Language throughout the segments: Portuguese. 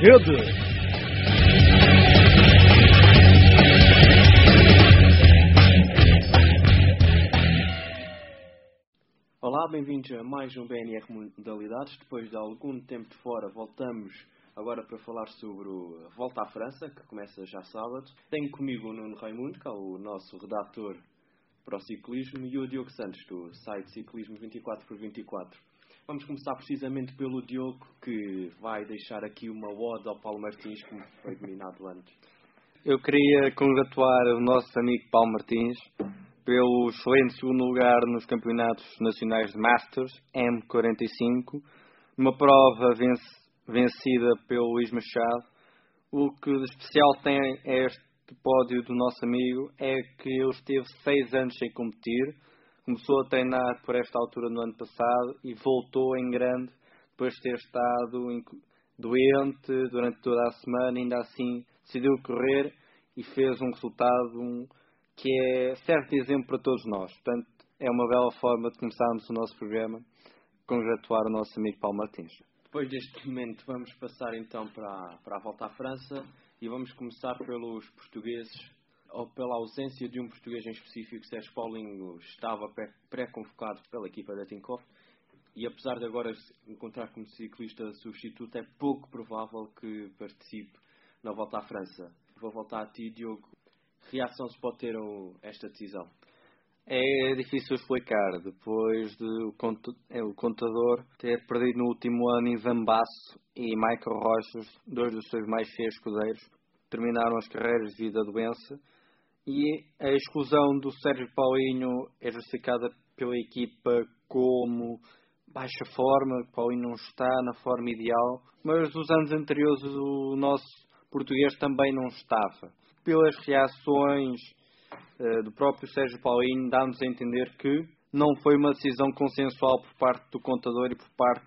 rede. Olá, bem-vindos a mais um BNR Modalidades. Depois de algum tempo de fora, voltamos agora para falar sobre a Volta à França, que começa já sábado. Tenho comigo o Nuno Raimundo, que é o nosso redator para o ciclismo, e o Diogo Santos, do site Ciclismo 24x24. Vamos começar precisamente pelo Diogo, que vai deixar aqui uma ode ao Paulo Martins, como foi dominado antes. Eu queria congratular o nosso amigo Paulo Martins pelo excelente segundo lugar nos campeonatos nacionais de Masters M45, uma prova vencida pelo Luís Machado. O que de especial tem este pódio do nosso amigo é que ele esteve seis anos sem competir, começou a treinar por esta altura no ano passado e voltou em grande depois de ter estado doente durante toda a semana, ainda assim decidiu correr e fez um resultado que é certo exemplo para todos nós. Portanto, é uma bela forma de começarmos o nosso programa, congratular o nosso amigo Paulo Martins. Depois deste momento, vamos passar então para, para a volta à França e vamos começar pelos portugueses, ou pela ausência de um português em específico, Sérgio Paulinho estava pré-convocado pela equipa da Tinkoff e apesar de agora encontrar como ciclista substituto, é pouco provável que participe na volta à França. Vou voltar a ti, Diogo reação se pode ter esta decisão? É difícil explicar. Depois de é, o contador ter perdido no último ano em Zambaço e Michael Rochas, dois dos seus mais cheios escudeiros, terminaram as carreiras devido à doença. E a exclusão do Sérgio Paulinho é justificada pela equipa como baixa forma, Paulinho não está na forma ideal, mas nos anos anteriores o nosso português também não estava pelas reações uh, do próprio Sérgio Paulino, dá-nos a entender que não foi uma decisão consensual por parte do contador e por parte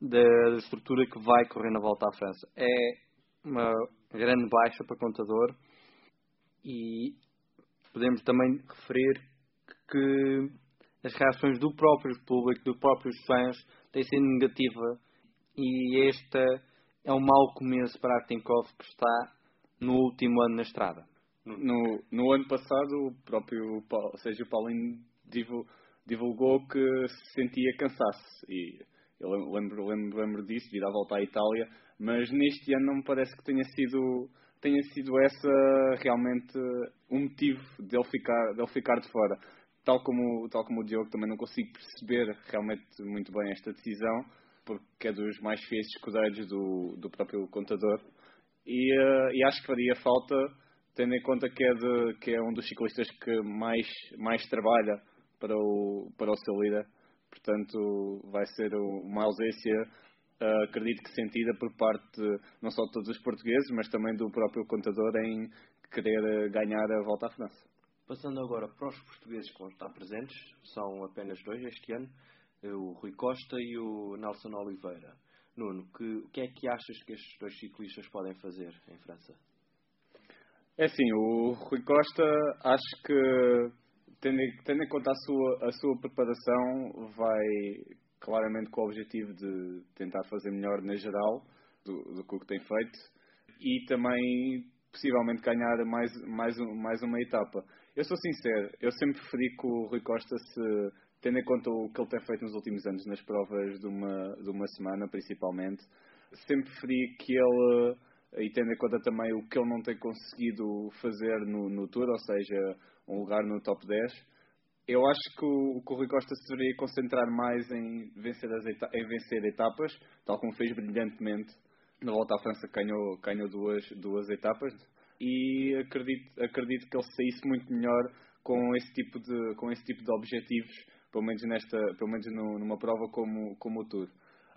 da estrutura que vai correr na volta à França. É uma grande baixa para o contador e podemos também referir que as reações do próprio público, dos próprios fãs, têm sido negativa e esta é um mau começo para a Tinkoff que está no último ano na estrada? No, no ano passado, o próprio Paulo, Sérgio Paulinho divulgou que se sentia cansaço. E eu lembro, lembro, lembro disso, devido à volta à Itália. Mas neste ano não me parece que tenha sido, tenha sido essa realmente um motivo de ele ficar, de ele ficar de fora. Tal como, tal como o Diogo, também não consigo perceber realmente muito bem esta decisão, porque é dos mais fiéis escudeiros do, do próprio contador e, uh, e acho que faria falta, tendo em conta que é, de, que é um dos ciclistas que mais, mais trabalha para o, para o seu líder. Portanto, vai ser uma ausência, uh, acredito que sentida por parte não só de todos os portugueses, mas também do próprio contador em querer ganhar a volta à França. Passando agora para os portugueses que vão estar presentes, são apenas dois este ano, o Rui Costa e o Nelson Oliveira. Nuno, que, o que é que achas que estes dois ciclistas podem fazer em França? É assim, o Rui Costa, acho que, tendo, tendo em conta a sua, a sua preparação, vai claramente com o objetivo de tentar fazer melhor na geral do, do que o que tem feito e também possivelmente ganhar mais, mais, mais uma etapa. Eu sou sincero, eu sempre preferi que o Rui Costa se tendo em conta o que ele tem feito nos últimos anos nas provas de uma, de uma semana, principalmente, sempre preferi que ele, e tendo em conta também o que ele não tem conseguido fazer no, no Tour, ou seja, um lugar no top 10, eu acho que o, que o Rui Costa se deveria concentrar mais em vencer, as em vencer etapas, tal como fez brilhantemente na volta à França, ganhou, ganhou duas, duas etapas, e acredito, acredito que ele saísse muito melhor com esse tipo de, com esse tipo de objetivos pelo menos, nesta, pelo menos numa prova como, como o Tour.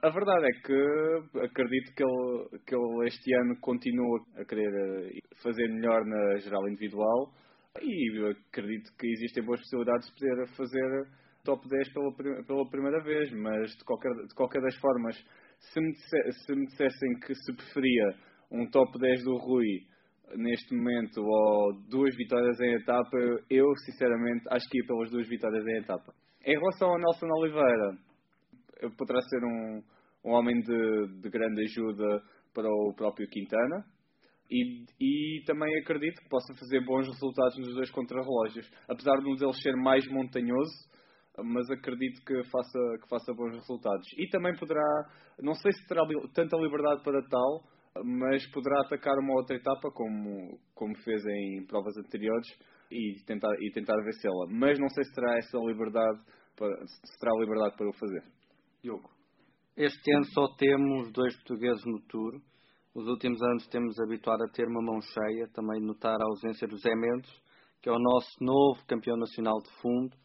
A verdade é que acredito que ele, que ele este ano continua a querer eh, fazer melhor na geral individual e acredito que existem boas possibilidades de poder fazer top 10 pela, pela primeira vez, mas de qualquer, de qualquer das formas, se me, disse, se me dissessem que se preferia um top 10 do Rui neste momento ou duas vitórias em etapa, eu sinceramente acho que ia pelas duas vitórias em etapa. Em relação ao Nelson Oliveira, poderá ser um, um homem de, de grande ajuda para o próprio Quintana. E, e também acredito que possa fazer bons resultados nos dois contrarrelógios. Apesar de um deles ser mais montanhoso, mas acredito que faça, que faça bons resultados. E também poderá, não sei se terá tanta liberdade para tal, mas poderá atacar uma outra etapa, como, como fez em provas anteriores, e tentar, e tentar vencê-la. Mas não sei se terá essa liberdade para, se terá liberdade para o fazer. Diogo. Este ano só temos dois portugueses no Tour. Os últimos anos temos habituado a ter uma mão cheia, também notar a ausência do Zé Mendes, que é o nosso novo campeão nacional de fundo,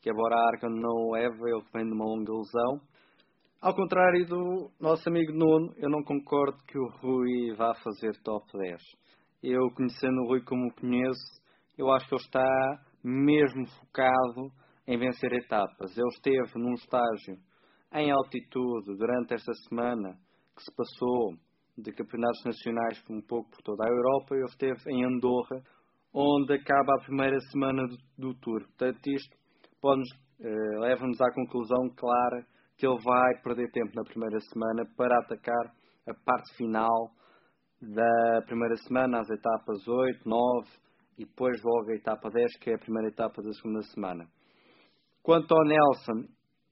que embora a Arca não leva, ele vem de uma longa lesão. Ao contrário do nosso amigo Nuno, eu não concordo que o Rui vá fazer top 10. Eu, conhecendo o Rui como o conheço, eu acho que ele está mesmo focado em vencer etapas. Ele esteve num estágio em altitude durante esta semana que se passou de campeonatos nacionais um pouco por toda a Europa. Ele esteve em Andorra, onde acaba a primeira semana do, do Tour. Portanto, isto eh, leva-nos à conclusão clara que ele vai perder tempo na primeira semana para atacar a parte final da primeira semana, as etapas 8, 9 e depois logo a etapa 10, que é a primeira etapa da segunda semana. Quanto ao Nelson,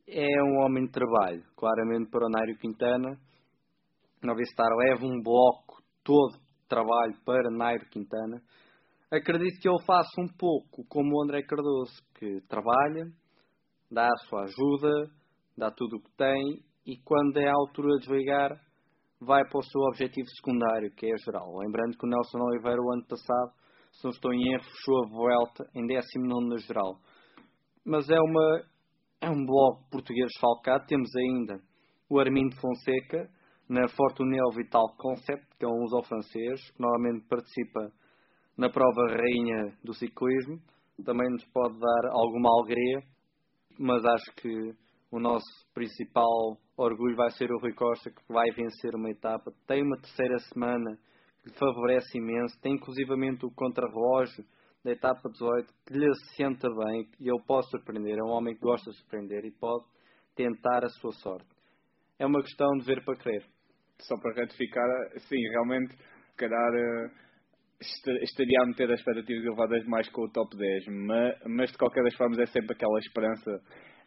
é um homem de trabalho, claramente para o Nário Quintana. Novistar leva um bloco todo de trabalho para Nairo Quintana. Acredito que ele faça um pouco como o André Cardoso, que trabalha, dá a sua ajuda, dá tudo o que tem e quando é a altura de desligar, vai para o seu objetivo secundário, que é geral. Lembrando que o Nelson Oliveira, o ano passado, se não estou em erro, fechou a volta em 19 na geral. Mas é, uma, é um bloco português falcado. Temos ainda o Armindo Fonseca na Fortunel Vital Concept, que é um uso francês, que normalmente participa na prova rainha do ciclismo. Também nos pode dar alguma alegria, mas acho que o nosso principal orgulho vai ser o Rui Costa, que vai vencer uma etapa. Tem uma terceira semana que lhe favorece imenso. Tem inclusivamente o contrarrelógio da etapa 18 que lhe senta bem e ele pode surpreender. É um homem que gosta de surpreender e pode tentar a sua sorte. É uma questão de ver para crer. Só para ratificar, sim, realmente, calhar eh, estaria a meter as expectativas elevadas mais com o top 10, mas, mas de qualquer das formas é sempre aquela esperança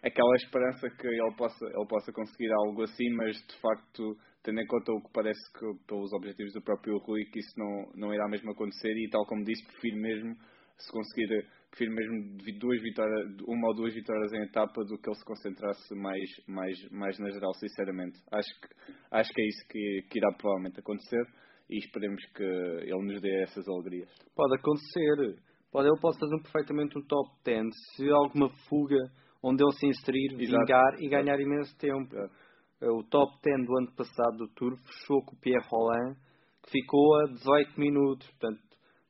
aquela esperança que ele possa, ele possa conseguir algo assim, mas de facto, tendo em conta o que parece que pelos objetivos do próprio Rui, que isso não, não irá mesmo acontecer e tal como disse, prefiro mesmo se conseguir prefiro mesmo duas vitórias, uma ou duas vitórias em etapa do que ele se concentrasse mais, mais, mais na geral, sinceramente. Acho que, acho que é isso que, que irá provavelmente acontecer e esperemos que ele nos dê essas alegrias. Pode acontecer. Pode, ele pode fazer perfeitamente um top 10. Se alguma fuga onde ele se inserir, Exato. vingar e ganhar imenso tempo. É. O top 10 do ano passado do Tour fechou com o Pierre Roland, que ficou a 18 minutos. Portanto,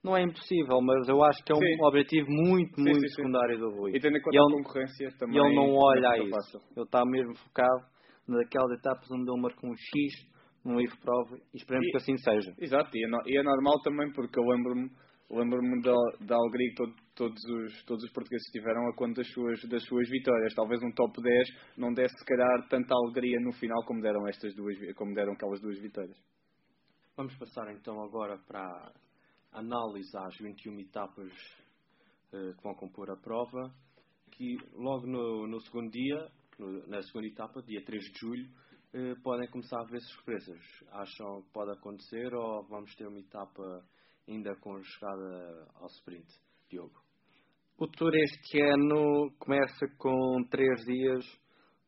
não é impossível, mas eu acho que é um sim. objetivo muito, sim, muito sim, secundário do Rui. E tendo em conta ele, a concorrência também. Ele não olha a isso. Ele está mesmo focado naquelas etapas onde ele marcou um X num livro prova e esperemos e, que assim seja. Exato, e é, e é normal também porque eu lembro-me lembro-me da, da alegria que todo, todos, os, todos os portugueses tiveram a conta das suas, das suas vitórias. Talvez um top 10 não desse, se calhar, tanta alegria no final como deram, estas duas, como deram aquelas duas vitórias. Vamos passar então agora para a análise às 21 etapas uh, que vão compor a prova. Que logo no, no segundo dia, no, na segunda etapa, dia 3 de julho, uh, podem começar a ver surpresas. Acham que pode acontecer ou vamos ter uma etapa ainda com chegada ao sprint. Diogo. O Tour este ano começa com três dias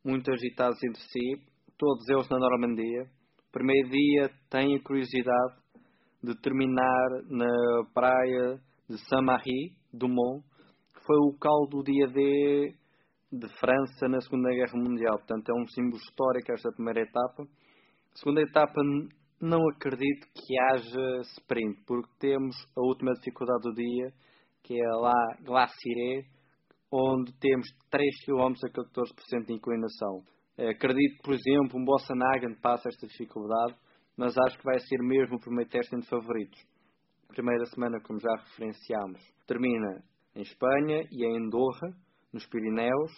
muito agitados entre si, todos eles na Normandia. Primeiro dia a curiosidade de terminar na praia de Saint-Marie, Dumont, que foi o local do dia D de França na Segunda Guerra Mundial. Portanto, é um símbolo histórico esta primeira etapa. Segunda etapa não acredito que haja sprint, porque temos a última dificuldade do dia, que é lá Glaciré, onde temos 3 km a 14% de inclinação. Acredito por exemplo, um Bossa Nagan passa esta dificuldade, mas acho que vai ser mesmo o primeiro teste entre favoritos. Primeira semana, como já referenciámos, termina em Espanha e em Andorra, nos Pirineus.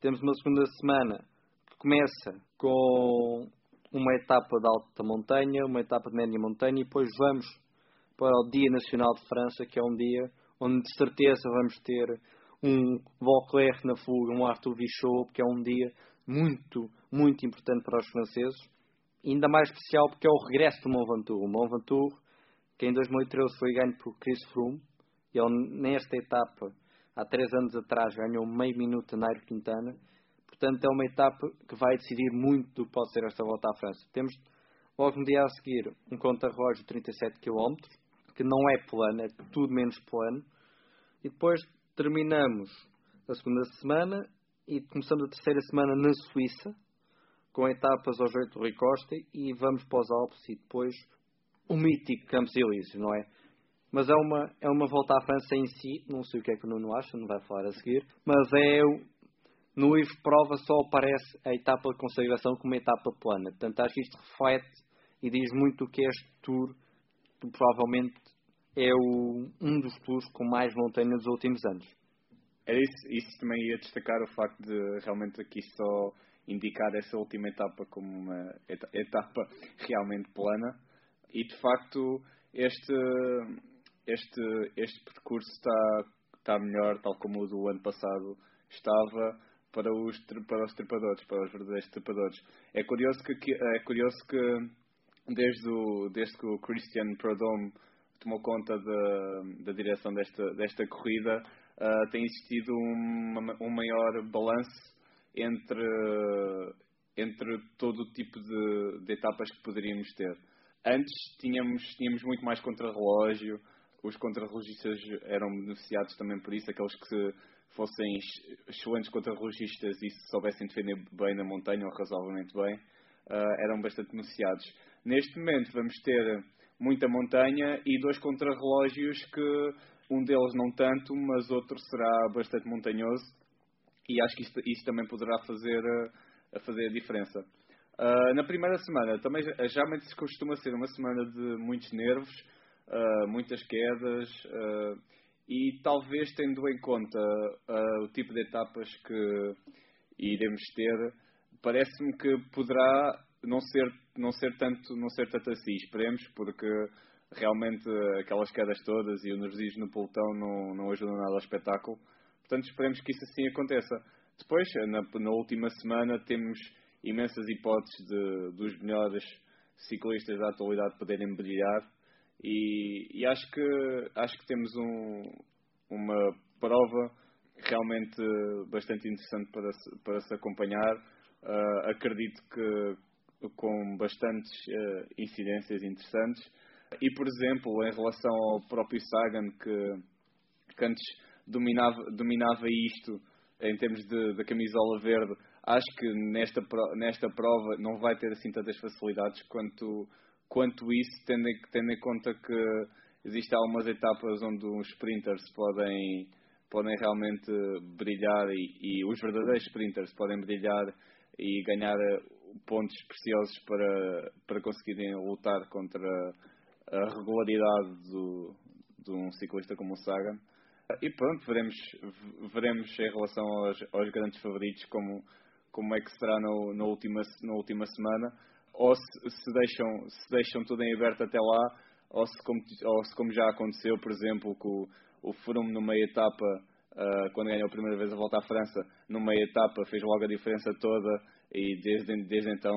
Temos uma segunda semana que começa com uma etapa de alta montanha, uma etapa de média montanha e depois vamos para o Dia Nacional de França, que é um dia onde de certeza vamos ter um Vauclair na fuga, um Arthur Vichot, que é um dia muito, muito importante para os franceses. Ainda mais especial porque é o regresso do Mont Ventoux. O Mont Ventoux, que em 2013 foi ganho por Chris Froome, e ele nesta etapa, há três anos atrás, ganhou meio minuto a Nairo Quintana. Portanto, é uma etapa que vai decidir muito do que pode ser esta volta à França. Temos logo no dia a seguir um contra-relógio de 37 km, que não é plano, é tudo menos plano. E depois terminamos a segunda semana e começamos a terceira semana na Suíça, com etapas ao jeito do Rui Costa e vamos para os Alpes e depois o mítico Campos Elíseos, não é? Mas é uma, é uma volta à França em si, não sei o que é que o Nuno acha, não vai falar a seguir, mas é no de prova só aparece a etapa de consagração como etapa plana. Portanto, acho que isto reflete e diz muito o que é este tour, que provavelmente é o, um dos tours com mais montanha dos últimos anos. Era isso, isso também ia destacar o facto de realmente aqui só indicar essa última etapa como uma etapa realmente plana e de facto este este, este percurso está, está melhor, tal como o do ano passado estava, para os, para os trepadores, para os verdadeiros trepadores. É curioso que, é curioso que desde, o, desde que o Christian Prudhomme tomou conta da, da direção desta, desta corrida, uh, tem existido um, um maior balanço entre, entre todo o tipo de, de etapas que poderíamos ter. Antes tínhamos, tínhamos muito mais contrarrelógio, os contrarrelogistas eram beneficiados também por isso, aqueles que fossem excelentes contrarrelogistas e se soubessem defender bem na montanha ou razoavelmente bem, uh, eram bastante beneficiados. Neste momento vamos ter muita montanha e dois contrarrelógios que um deles não tanto, mas outro será bastante montanhoso e acho que isto também poderá fazer, uh, fazer a diferença. Uh, na primeira semana, também geralmente se costuma ser uma semana de muitos nervos, uh, muitas quedas e talvez tendo em conta o tipo de etapas que iremos ter, parece-me que poderá não ser não ser tanto não ser tanto assim. Esperemos porque realmente aquelas quedas todas e o nervosismo no pelotão não, não ajudam nada ao espetáculo. Portanto, esperemos que isso assim aconteça. Depois, na, na última semana, temos imensas hipóteses de, dos melhores ciclistas da atualidade poderem brilhar e, e acho que acho que temos um, uma prova realmente bastante interessante para se, para se acompanhar. Uh, acredito que com bastantes uh, incidências interessantes. E, por exemplo, em relação ao próprio Sagan, que, que antes dominava, dominava isto em termos de, de camisola verde, acho que nesta, nesta prova não vai ter assim tantas facilidades quanto quanto isso, tendo em, tendo em conta que existem algumas etapas onde os sprinters podem, podem realmente brilhar e, e os verdadeiros sprinters podem brilhar e ganhar pontos preciosos para, para conseguirem lutar contra a regularidade do, de um ciclista como o Sagan. E pronto, veremos, veremos em relação aos, aos grandes favoritos como, como é que será no, na, última, na última semana ou se, se, deixam, se deixam tudo em aberto até lá, ou se como, ou se como já aconteceu, por exemplo, com o, o Froome numa etapa, uh, quando ganhou a primeira vez a volta à França, numa etapa fez logo a diferença toda e desde, desde então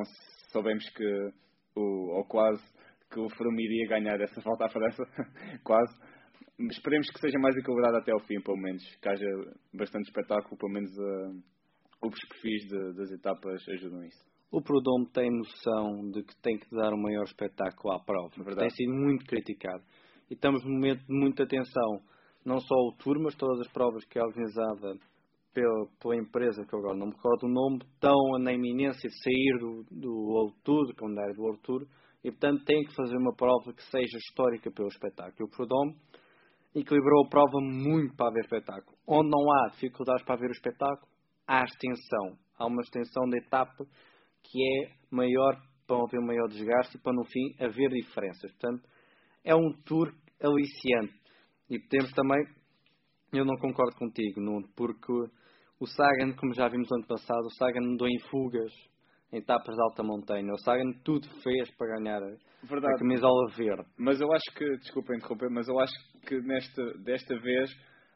soubemos que, o, ou quase, que o Froome iria ganhar essa volta à França, quase. Esperemos que seja mais equilibrado até ao fim, pelo menos, que haja bastante espetáculo, pelo menos uh, os perfis de, das etapas ajudam isso o Prudhomme tem noção de que tem que dar um maior espetáculo à prova. Tem sido muito criticado. E estamos num momento de muita atenção, não só o Tour, mas todas as provas que é organizada pela, pela empresa, que eu agora não me recordo o nome, estão na iminência de sair do, do World Tour, do calendário do World Tour, e portanto tem que fazer uma prova que seja histórica pelo espetáculo. O Prudhomme equilibrou a prova muito para haver espetáculo. Onde não há dificuldades para haver o espetáculo, há extensão. Há uma extensão de etapa que é maior para haver maior desgaste e para no fim haver diferenças. Portanto, é um tour aliciante. E temos também, eu não concordo contigo, Nuno, porque o Sagan, como já vimos no ano passado, o Sagan andou em fugas em etapas de alta montanha. O Sagan tudo fez para ganhar Verdade. a camisola verde. Mas eu acho que, desculpa interromper, mas eu acho que nesta, desta vez,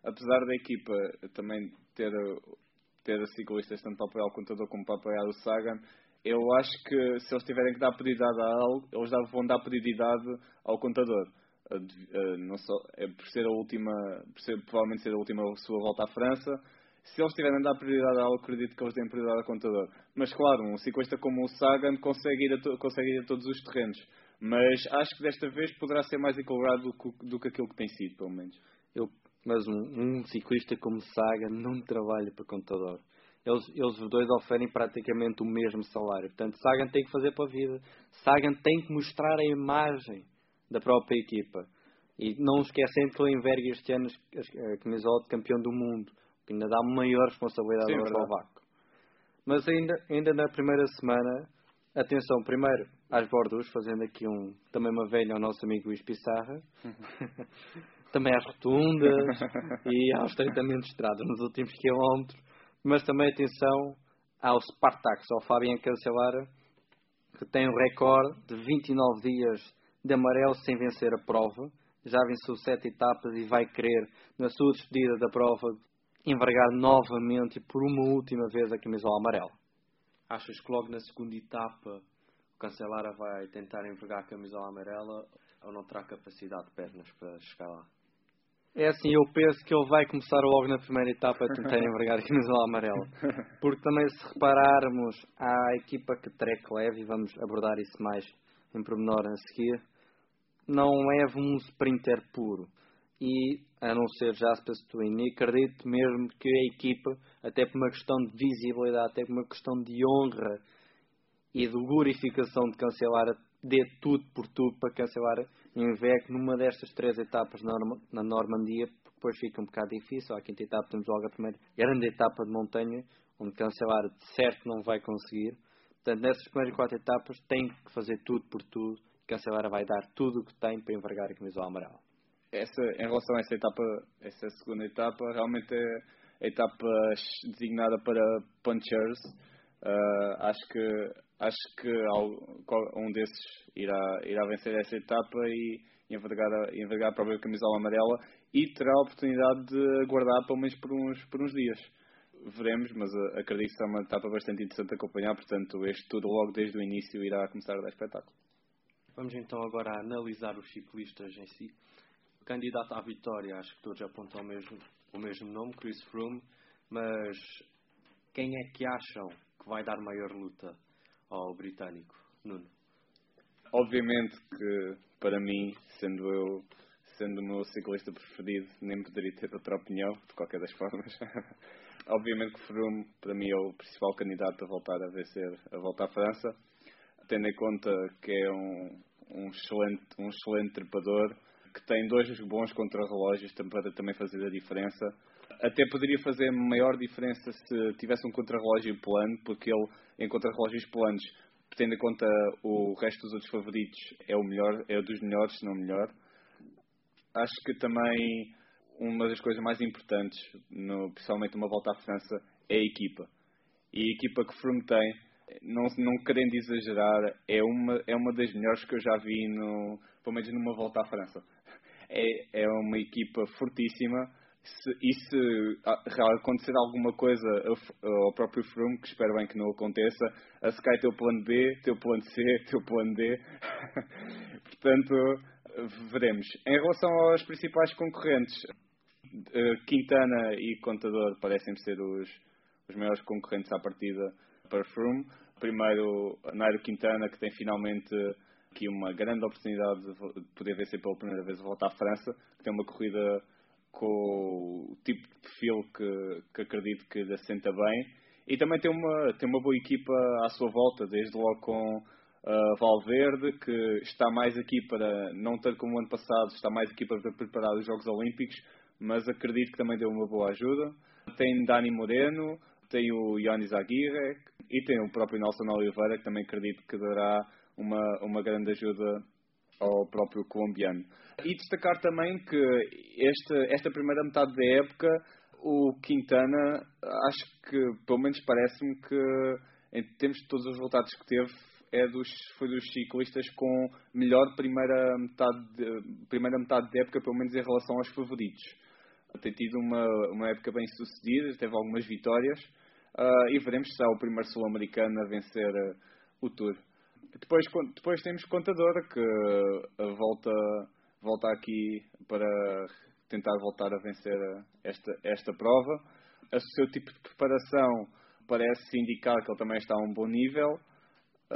apesar da equipa também ter, ter ciclistas tanto para apoiar o contador como para apoiar o Sagan, eu acho que se eles tiverem que dar prioridade a algo, eles vão dar prioridade ao contador. Não só, é por ser a última, por ser, provavelmente ser a última sua volta à França, se eles tiverem a dar prioridade a algo, acredito que eles deem prioridade ao contador. Mas claro, um ciclista como o Sagan consegue ir a, consegue ir a todos os terrenos. Mas acho que desta vez poderá ser mais equilibrado do que, do que aquilo que tem sido, pelo menos. Eu, mas um, um ciclista como Sagan não trabalha para contador. Eles, eles os dois oferem praticamente o mesmo salário. Portanto, Sagan tem que fazer para a vida. Sagan tem que mostrar a imagem da própria equipa. E não esquecendo que ele enverga este ano a camisola de campeão do mundo que ainda dá maior responsabilidade Sim, ao eslovaco. Mas ainda, ainda na primeira semana, atenção, primeiro às Bordus, fazendo aqui um, também uma velha ao nosso amigo Luís Pissarra, também às rotundas e ao estreitamento de estrada nos últimos quilómetros, mas também atenção ao Spartax, ao Fabian Cancelara, que tem um recorde de 29 dias de amarelo sem vencer a prova. Já venceu sete etapas e vai querer, na sua despedida da prova, envergar novamente e por uma última vez a camisola amarela. Achas que logo na segunda etapa o Cancelara vai tentar envergar a camisola amarela ou não terá capacidade de pernas para chegar lá? É assim, eu penso que ele vai começar logo na primeira etapa a tentar envergar a camisola amarela. Porque também se repararmos à equipa que Trek leve, e vamos abordar isso mais em pormenor a seguir, não leva um sprinter puro e, a não ser Jasper Twin, acredito mesmo que a equipa, até por uma questão de visibilidade, até por uma questão de honra e de glorificação de cancelar, dê tudo por tudo para cancelar em VEC numa destas três etapas na Normandia, porque depois fica um bocado difícil. À quinta etapa temos logo a primeira grande etapa de montanha, onde cancelar de certo não vai conseguir. Portanto, nessas primeiras quatro etapas tem que fazer tudo por tudo. Cancelar vai dar tudo o que tem para envergar a camisola amarela essa, em relação a essa etapa, essa segunda etapa, realmente é a etapa designada para punchers. Uh, acho que acho que um desses irá, irá vencer essa etapa e envergar a, envergar a própria camisola amarela e terá a oportunidade de aguardar pelo menos por uns, por uns dias. Veremos, mas uh, acredito que será uma etapa bastante interessante de acompanhar, portanto, este tudo logo desde o início irá começar a dar espetáculo. Vamos então agora analisar os ciclistas em si candidato à vitória, acho que todos apontam o mesmo, o mesmo nome, Chris Froome, mas quem é que acham que vai dar maior luta ao britânico? Nuno? Obviamente que, para mim, sendo eu sendo o meu ciclista preferido, nem poderia ter outra opinião, de qualquer das formas. Obviamente que Froome, para mim, é o principal candidato a voltar a vencer a volta à França, tendo em conta que é um, um, excelente, um excelente trepador, que tem dois bons contrarrelógios para também fazer a diferença. Até poderia fazer maior diferença se tivesse um contrarrelógio plano, porque ele, em contrarrelógios planos, tendo em conta o resto dos outros favoritos, é o melhor, é dos melhores, se não o melhor. Acho que também uma das coisas mais importantes, no, principalmente numa volta à França, é a equipa. E a equipa que Froome tem, não, não querendo exagerar, é uma, é uma das melhores que eu já vi, no, pelo menos numa volta à França é, é uma equipa fortíssima. Se, e se acontecer alguma coisa ao próprio Froome, que espero bem que não aconteça, a Sky tem o plano B, tem o plano C, tem o plano D. Portanto, veremos. Em relação aos principais concorrentes, eh, Quintana e Contador parecem ser os, os maiores concorrentes à partida para Froome. Primeiro, Nairo Quintana, que tem finalmente aqui uma grande oportunidade de poder vencer pela primeira vez a volta à França, tem uma corrida com o tipo de perfil que, que acredito que lhe assenta bem. E também tem uma, tem uma boa equipa à sua volta, desde logo com uh, Valverde, que está mais aqui para, não tanto como o ano passado, está mais aqui para preparar os Jogos Olímpicos, mas acredito que também deu uma boa ajuda. Tem Dani Moreno, tem o Yannis Aguirre e tem o próprio Nelson Oliveira, que também acredito que dará uma, uma grande ajuda ao próprio colombiano. E destacar também que esta, esta primeira metade da época, o Quintana, acho que, pelo menos parece-me que em termos de todos os resultados que teve, é dos, foi dos ciclistas com melhor primeira metade, de, primeira metade de época, pelo menos em relação aos favoritos. Tem tido uma, uma época bem sucedida, teve algumas vitórias uh, e veremos se será o primeiro sul-americano a vencer uh, o Tour. Depois, depois temos Contador, que uh, volta, volta aqui para tentar voltar a vencer esta, esta prova. O seu tipo de preparação parece indicar que ele também está a um bom nível,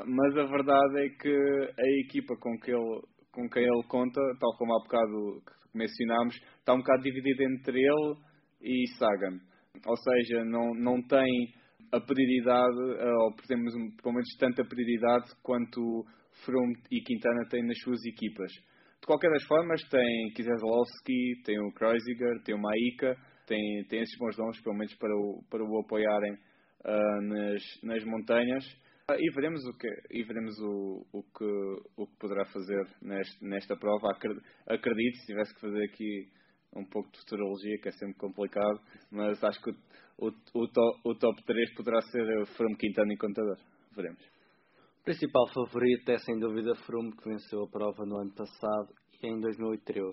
mas a verdade é que a equipa com, que ele, com quem ele conta, tal como há bocado mencionámos, está um bocado dividida entre ele e Sagan. Ou seja, não, não tem a prioridade, ou temos pelo menos tanta prioridade quanto Froome e Quintana têm nas suas equipas. De qualquer das formas, tem Kieselowski, tem o Kreuziger, tem o Maika, tem, tem esses bons nomes, pelo menos para o, para o apoiarem uh, nas, nas montanhas. Uh, e veremos o que, e veremos o, o, que, o que poderá fazer neste, nesta prova. Acredito, se tivesse que fazer aqui um pouco de futurologia, que é sempre complicado, mas acho que o, o, o, top, o top 3 poderá ser Froome Quintana e Contador. Veremos. O principal favorito é sem dúvida Froome, que venceu a prova no ano passado e em 2013.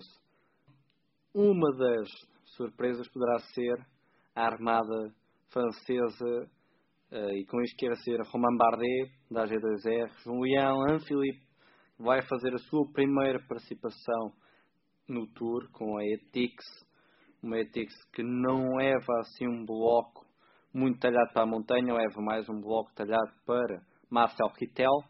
Uma das surpresas poderá ser a armada francesa, uh, e com isto quer ser Romain Bardet, da G2R, Julian Anphilippe, vai fazer a sua primeira participação no Tour com a Etix, uma Etix que não leva assim um bloco muito talhado para a montanha, leva mais um bloco talhado para Marcel Kittel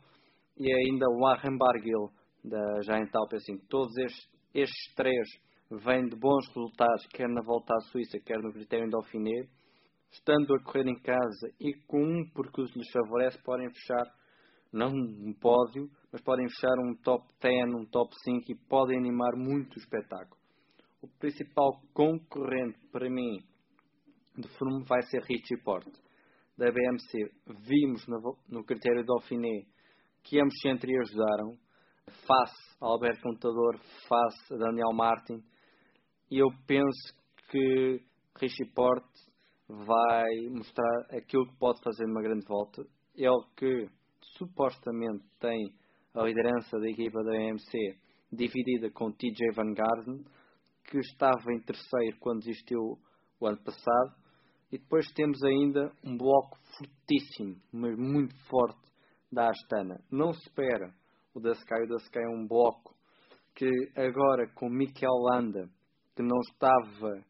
e ainda o Warren Barguil da Giant Alpecin. Todos estes, estes três vêm de bons resultados, quer na volta à Suíça, quer no critério Dauphiné. Estando a correr em casa e com um percurso lhes favorece, podem fechar, não um pódio, mas podem fechar um top 10, um top 5 e podem animar muito o espetáculo. O principal concorrente para mim de Froome vai ser Richie Porte. Da BMC, vimos no, critério Dauphiné que ambos se ajudaram, face a Alberto Contador, face a Daniel Martin, e eu penso que Richie Porte vai mostrar aquilo que pode fazer numa grande volta. Ele que supostamente tem a liderança da equipa da AMC dividida com TJ Van Garden, que estava em terceiro quando existiu o ano passado. E depois temos ainda um bloco fortíssimo, mas muito forte, da Astana. Não se espera o da Sky. O da Sky é um bloco que agora com Mikel Landa, que não estava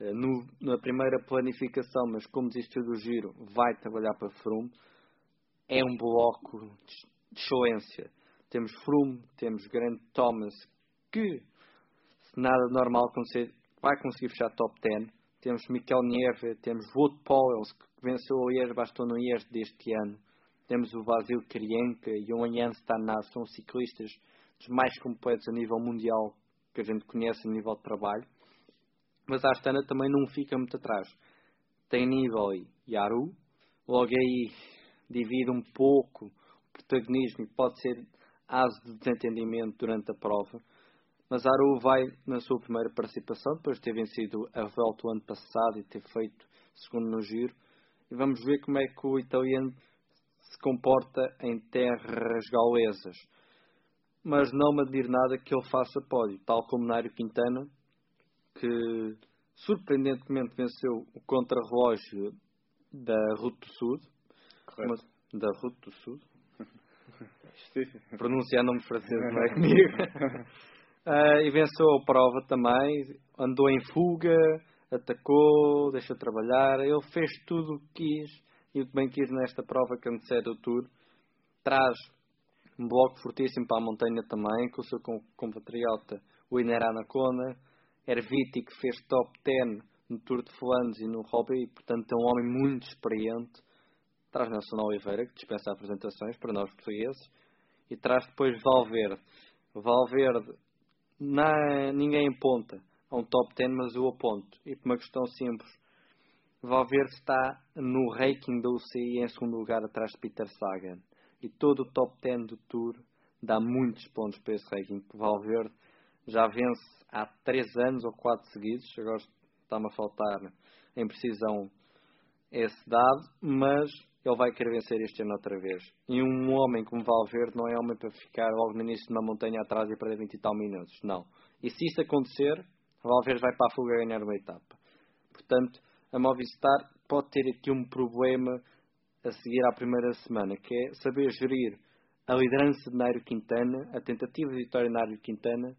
eh, no, na primeira planificação, mas como desistiu do giro, vai trabalhar para Froome. É um bloco de excelência. Temos Froome, temos Grant Thomas, que, se nada normal acontecer, vai conseguir fechar top 10. Temos Mikel Nieve, temos Wout Powell, que venceu o Liège Bastou no Liège deste ano. Temos o Vasil Krienka e o Jan Stanaz, são ciclistas dos mais completos a nível mundial que a gente conhece a nível de trabalho. Mas a Astana também não fica muito atrás. Tem nível Yaru, logo aí divide um pouco o protagonismo e pode ser aso de desentendimento durante a prova. Mas Aru vai na sua primeira participação, depois de ter vencido a volta o ano passado e ter feito segundo no giro. E vamos ver como é que o italiano se comporta em terras gaulesas. Mas não me admiro nada que ele faça pódio, tal como Nário Quintana, que surpreendentemente venceu o contrarrelógio da Route do Sul. Mas, da Route do Sul? Pronunciar nomes franceses não é comigo. uh, e venceu a prova também, andou em fuga, atacou, deixou trabalhar, ele fez tudo o que quis e o que bem quis nesta prova que antecede o Tour. Traz um bloco fortíssimo para a montanha também, com o seu compatriota, o Inerana Kona, Erviti, que fez top 10 no Tour de Flandres e no Hobby, portanto é um homem muito experiente. Traz Nelson Oliveira, que dispensa apresentações para nós portugueses, e traz depois Valverde. Valverde, na, ninguém aponta a um top 10, mas eu aponto. E por uma questão simples, Valverde está no ranking da UCI em segundo lugar atrás de Peter Sagan. E todo o top 10 do Tour dá muitos pontos para esse ranking. Valverde já vence há 3 anos ou 4 seguidos, agora está-me a faltar em precisão esse dado, mas ele vai querer vencer este ano outra vez. E um homem como Valverde não é homem para ficar logo no início de uma montanha atrás e perder 20 e tal minutos. Não. E se isso acontecer, Valverde vai para a fuga ganhar uma etapa. Portanto, a Movistar pode ter aqui um problema a seguir à primeira semana, que é saber gerir a liderança de Nairo Quintana, a tentativa de vitória de Nairo Quintana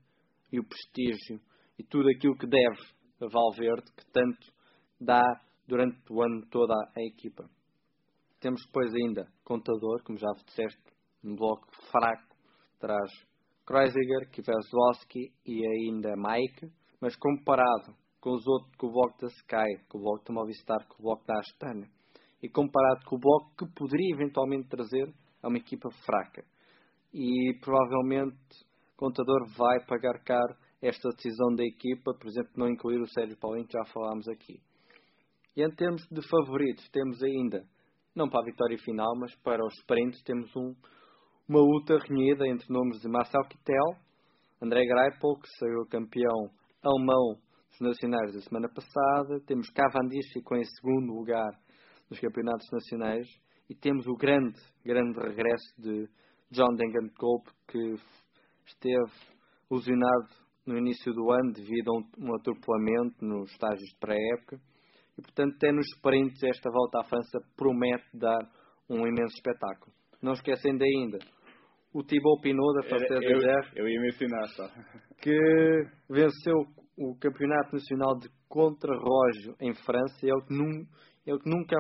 e o prestígio e tudo aquilo que deve a Valverde, que tanto dá durante o ano todo à equipa. Temos depois ainda Contador, como já disseste, um bloco fraco, traz Kreuziger, Kivazowski e ainda Mike, mas comparado com os outros, com o bloco da Sky, com o bloco da Movistar, com o bloco da Astana, e comparado com o bloco que poderia eventualmente trazer a uma equipa fraca. E provavelmente Contador vai pagar caro esta decisão da equipa, por exemplo, não incluir o Sérgio Paulinho, que já falámos aqui. E em termos de favoritos, temos ainda, não para a vitória final, mas para os sprints, temos um, uma luta renhida entre nomes de Marcel Kittel, André Greipel, que saiu campeão alemão dos nacionais da semana passada, temos Cavendish, ficou em segundo lugar nos campeonatos nacionais, e temos o grande, grande regresso de John Degenkolb, que esteve lesionado no início do ano devido a um, um atropelamento nos estágios de pré-época e, portanto, até nos sprints esta volta à França promete dar um imenso espetáculo. Não esquecendo ainda o Thibaut Pinot da Força eu, eu ia mencionar só. Que venceu o Campeonato Nacional de Contrarrelógio em França. Ele que, num, ele que nunca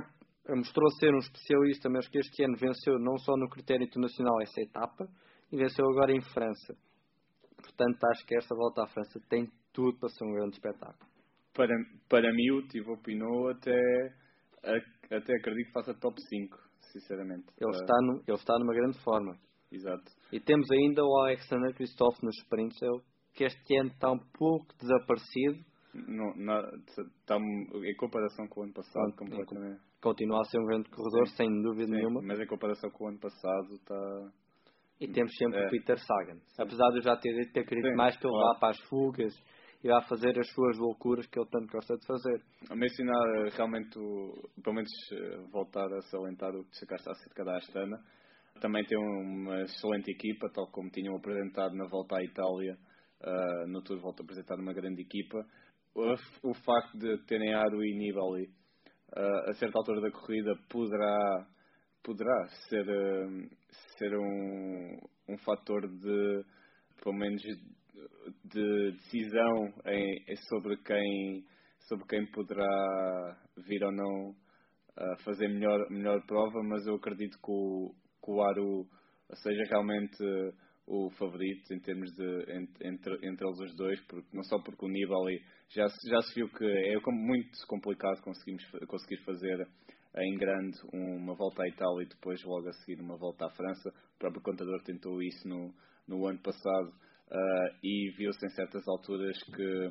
mostrou ser um especialista, mas que este ano venceu não só no critério internacional essa etapa, e venceu agora em França. Portanto, acho que esta volta à França tem tudo para ser um grande espetáculo para, para mim o Thibaut Pinot até, até acredito que faça top 5, sinceramente. Ele, está, no, ele está numa grande forma. Exato. E temos ainda o Alexander Christophe nos sprints, ele, que este ano está um pouco desaparecido. Não, não, está em comparação com o ano passado, completamente. Continua a ser um grande corredor, Sim. sem dúvida Sim, nenhuma. Mas em comparação com o ano passado está. E temos sempre é. o Peter Sagan. Apesar de eu já ter ter querido Sim, mais que ele vá para as fugas a fazer as suas loucuras que ele tanto gosta de fazer. A mencionar realmente, o, pelo menos eh, voltar a salientar o que destacaste acerca da Astana, também tem uma excelente equipa, tal como tinham apresentado na volta à Itália, uh, no Tour volta a apresentar uma grande equipa. O, o facto de terem Aro e Nibali uh, a certa altura da corrida poderá, poderá ser, uh, ser um, um fator de, pelo menos, de decisão em, sobre quem sobre quem poderá vir ou não a fazer melhor, melhor prova, mas eu acredito que o, que o Aru seja realmente o favorito em termos de entre, entre eles os dois, porque, não só porque o Nibali já, já se viu que é muito complicado conseguimos, conseguir fazer em grande uma volta à Itália e depois logo a seguir uma volta à França. O próprio contador tentou isso no, no ano passado Uh, e viu-se em certas alturas que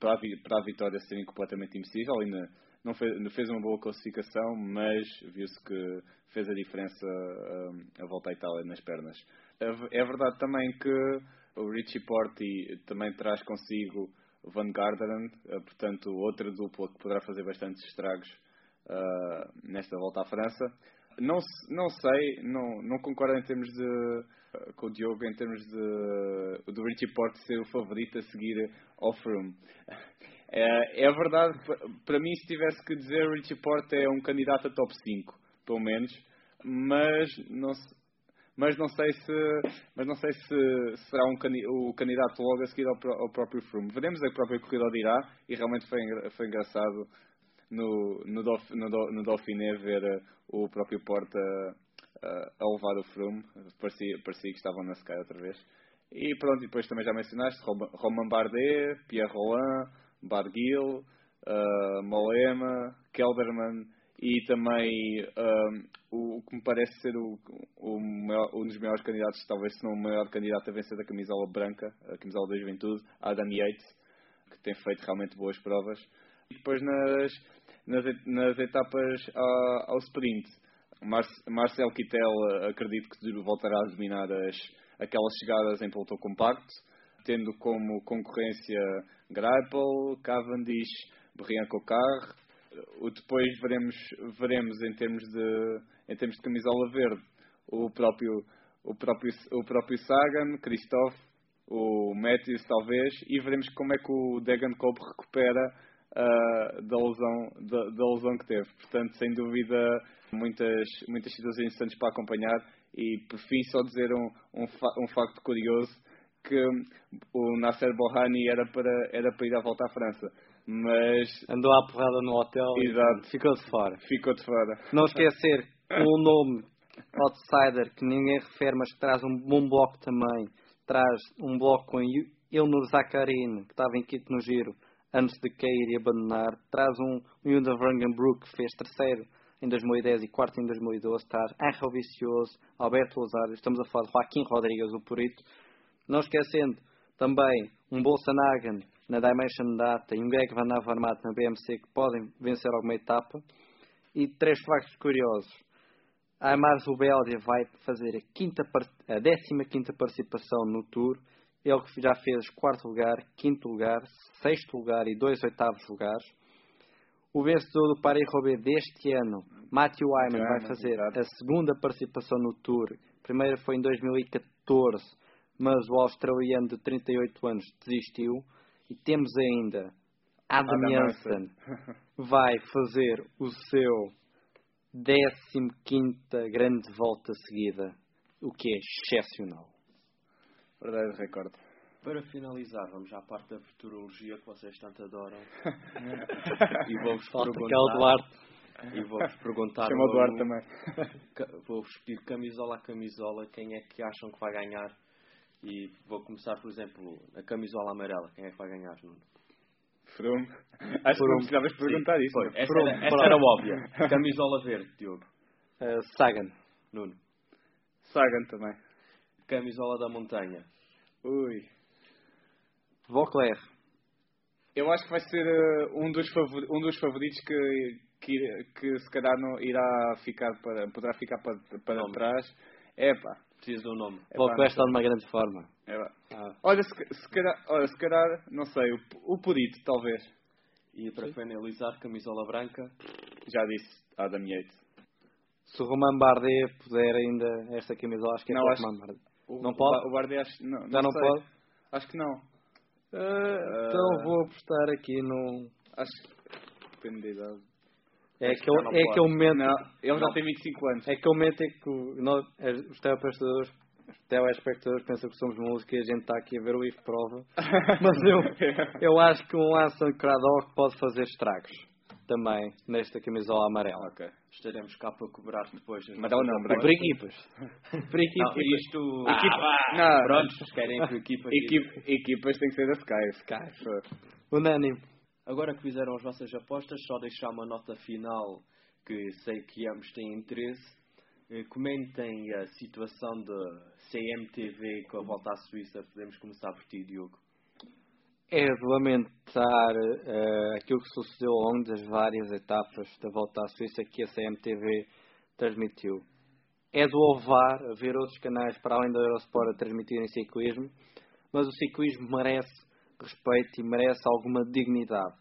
para a, para a vitória seria completamente impossível. Ainda não fez, não fez uma boa classificação, mas viu-se que fez a diferença uh, a volta à Itália nas pernas. É, é verdade também que o Richie Porti também traz consigo Van Garderen, uh, portanto, outra dupla que poderá fazer bastantes estragos nesta volta à França. Não, não sei, não, não concordo em termos de com o Diogo em termos de do Richie Porte ser o favorito a seguir ao Froome. É, é verdade, para mim, se tivesse que dizer, o Richie Porte é um candidato a top 5, pelo menos, mas não, mas não sei se, mas não sei se será um, o candidato logo a seguir ao, ao próprio Froome. Veremos a própria corrida dirá e realmente foi, foi engraçado no, no, no, no Dauphiné ver o próprio Porta a levar o Froome. Parecia, parecia que estavam na Sky outra vez. E pronto, e depois também já mencionaste Roman Bardet, Pierre Roland, Barguil, uh, Moema, Kelderman e também o, o, que me parece ser o, o maior, um dos maiores candidatos, talvez se não o maior candidato a vencer da camisola branca, a camisola da juventude, Adam Yates, que tem feito realmente boas provas. E depois nas, nas, nas etapas ao, ao sprint, Marcel Kittel eh, acredito que voltará a dominar as, aquelas chegadas em pelotão compacto, tendo como concorrência Greipel, Cavendish, Brian Cocard o depois veremos, veremos em termos de em termos de camisola verde o próprio o próprio o próprio Sagan, Christoph, o Matthews talvez e veremos como é que o Degan Cope recupera uh, da lesão da, da, lesão que teve. Portanto, sem dúvida muitas muitas situações interessantes para acompanhar e por fim só dizer um um, fa um facto curioso que o Nasser Bohani era para era para ir à volta à França mas andou à porrada no hotel Exato. e ficou de fora. Ficou de fora. Não esquecer o nome Outsider, que ninguém refere, mas que traz um bom bloco também. Traz um bloco com Ilnur Zakarin, que estava em quinto no giro, antes de cair e abandonar. Traz um Yunda Vangenbroek, que fez terceiro em 2010 e quarto em 2012. Traz Angel Vicioso, Alberto Osário. Estamos a falar de Joaquim Rodrigues, o Purito. Não esquecendo também um Bolsanagan na Dimension Data e um Greg Van Avermaet na BMC que podem vencer alguma etapa. E três factos curiosos. A Amar Zubeldia vai fazer a, quinta, a 15 participação no Tour. Ele que já fez quarto lugar, quinto lugar, sexto lugar e dois oitavos lugares. O vencedor do Paris-Roubaix deste ano, Matthew Wyman, vai fazer a segunda participação no Tour. A primeira foi em 2014, mas o australiano de 38 anos desistiu. E temos ainda Adam, Adam Janssen, vai fazer o seu 15 grande volta seguida, o que é excepcional. Verdadeiro recorde. Para finalizar, vamos à parte da futurologia que vocês tanto adoram. e vou-vos perguntar. Duarte. E vou-vos perguntar. Chama o Duarte também. Vou-vos pedir camisola a camisola quem é que acham que vai ganhar e vou começar, por exemplo, a camisola amarela. Quem é que vai ganhar, Nuno? Froome. Acho que não precisavas perguntar Sim, isso. Foi. Essa, era, essa era óbvia. Camisola verde, Diogo. Uh, Sagan. Nuno. Sagan também. Camisola da montanha. Ui. Vauclair. Eu acho que vai ser uh, um, dos um dos favoritos que, que, que se calhar não irá ficar para, poderá ficar para, para trás. É pá, Preciso do nome. É Volker está numa grande forma. Ah. olha, se, se, calhar, olha, se calhar, não sei, o, o Purito, talvez. E para Sim. finalizar, camisola branca. Já disse, Adam Yates. Se o Roman Bardet puder ainda esta camisola, acho que é não, acho, Roman Bardet. O, não pode? O Bardet acho, não, Já não, não pode? Acho que não. Uh, então vou apostar aqui no... Acho que depende da idade. É aquele, é aquele momento. Não, ele já tem 25 anos. É aquele momento em que nós, os telespectadores, telespectadores pensam que somos música e a gente está aqui a ver o IF prova. Mas eu, eu acho que um Anson Craddock pode fazer estragos também nesta camisola amarela. Ok. Estaremos cá para cobrar depois. Mas não, não, por equipas. por equipas. Não, isto. Ah, equipa... não. Prontos, querem que equipas. Equipa, equipas têm que ser da Sky. Sky. Unânime. Agora que fizeram as vossas apostas, só deixar uma nota final que sei que ambos têm interesse. Eh, comentem a situação da CMTV com a volta à Suíça. Podemos começar por ti, Diogo. É de lamentar uh, aquilo que sucedeu ao longo das várias etapas da volta à Suíça que a CMTV transmitiu. É de louvar ver outros canais para além da Eurosport a transmitirem ciclismo, mas o ciclismo merece respeito e merece alguma dignidade.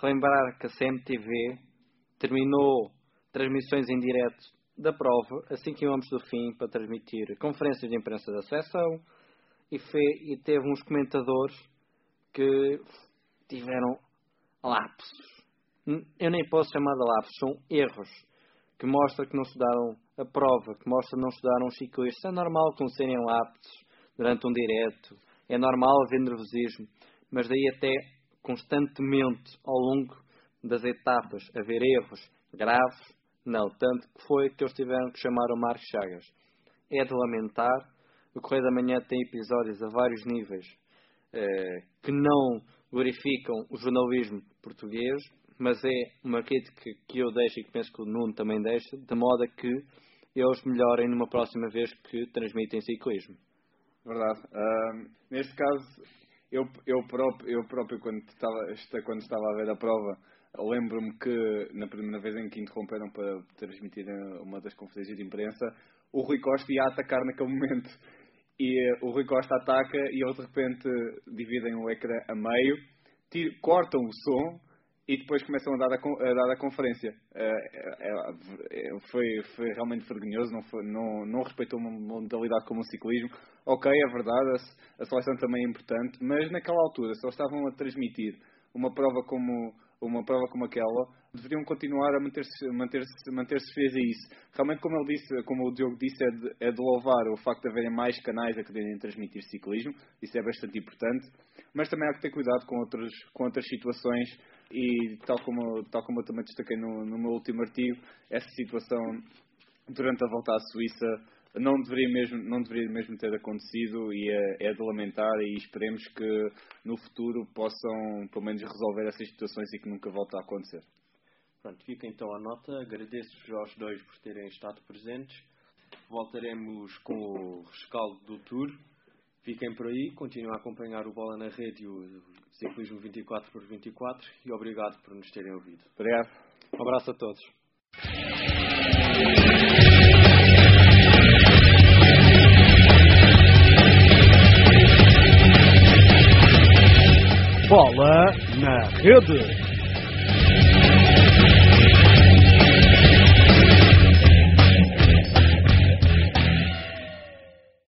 Relembrar que a CMTV terminou transmissões em direto da prova assim que íamos do fim para transmitir conferências de imprensa da seleção e, e teve uns comentadores que tiveram lapsos. Eu nem posso chamar de lapsos, são erros que mostram que não estudaram a prova, que mostram que não estudaram os ciclistas. É normal serem lapsos durante um direto, é normal haver nervosismo, mas daí até constantemente ao longo das etapas haver erros graves, não, tanto que foi que eles tiveram que chamar o Marcos Chagas. É de lamentar, o Correio da Manhã tem episódios a vários níveis que não glorificam o jornalismo português, mas é uma crítica que eu deixo e que penso que o Nuno também deixa, de modo a que eles melhorem numa próxima vez que transmitem ciclismo. Verdade. Uh, neste caso, eu, eu, próprio, eu próprio quando, estava, quando estava a ver a prova, lembro-me que na primeira vez em que interromperam para transmitir uma das conferências de imprensa, o Rui Costa ia atacar naquele momento. E uh, o Rui Costa ataca e eles de repente dividem o ecrã a meio, tira, cortam o som e depois começam a dar a, a dar a conferência. Uh, foi, foi realmente vergonhoso, não, foi, não, não respeitou uma modalidade como o ciclismo. Ok, é verdade, a, a seleção também é importante, mas naquela altura, eles estavam a transmitir uma prova como uma prova como aquela, deveriam continuar a manter-se manter manter a isso. Realmente, como ele disse, como o Diogo disse, é de, é de louvar o facto de haverem mais canais a quererem transmitir ciclismo, isso é bastante importante, mas também há que ter cuidado com, outros, com outras situações. E tal como, tal como eu também destaquei no, no meu último artigo, essa situação durante a volta à Suíça não deveria mesmo, não deveria mesmo ter acontecido e é, é, de lamentar e esperemos que no futuro possam pelo menos resolver essas situações e que nunca volte a acontecer. Pronto, fica então a nota. Agradeço-vos aos dois por terem estado presentes. Voltaremos com o rescaldo do Tour. Fiquem por aí, continuem a acompanhar o Bola na Rede e o Ciclismo 24 por 24 e obrigado por nos terem ouvido. Obrigado. Um abraço a todos. Bola na Rede.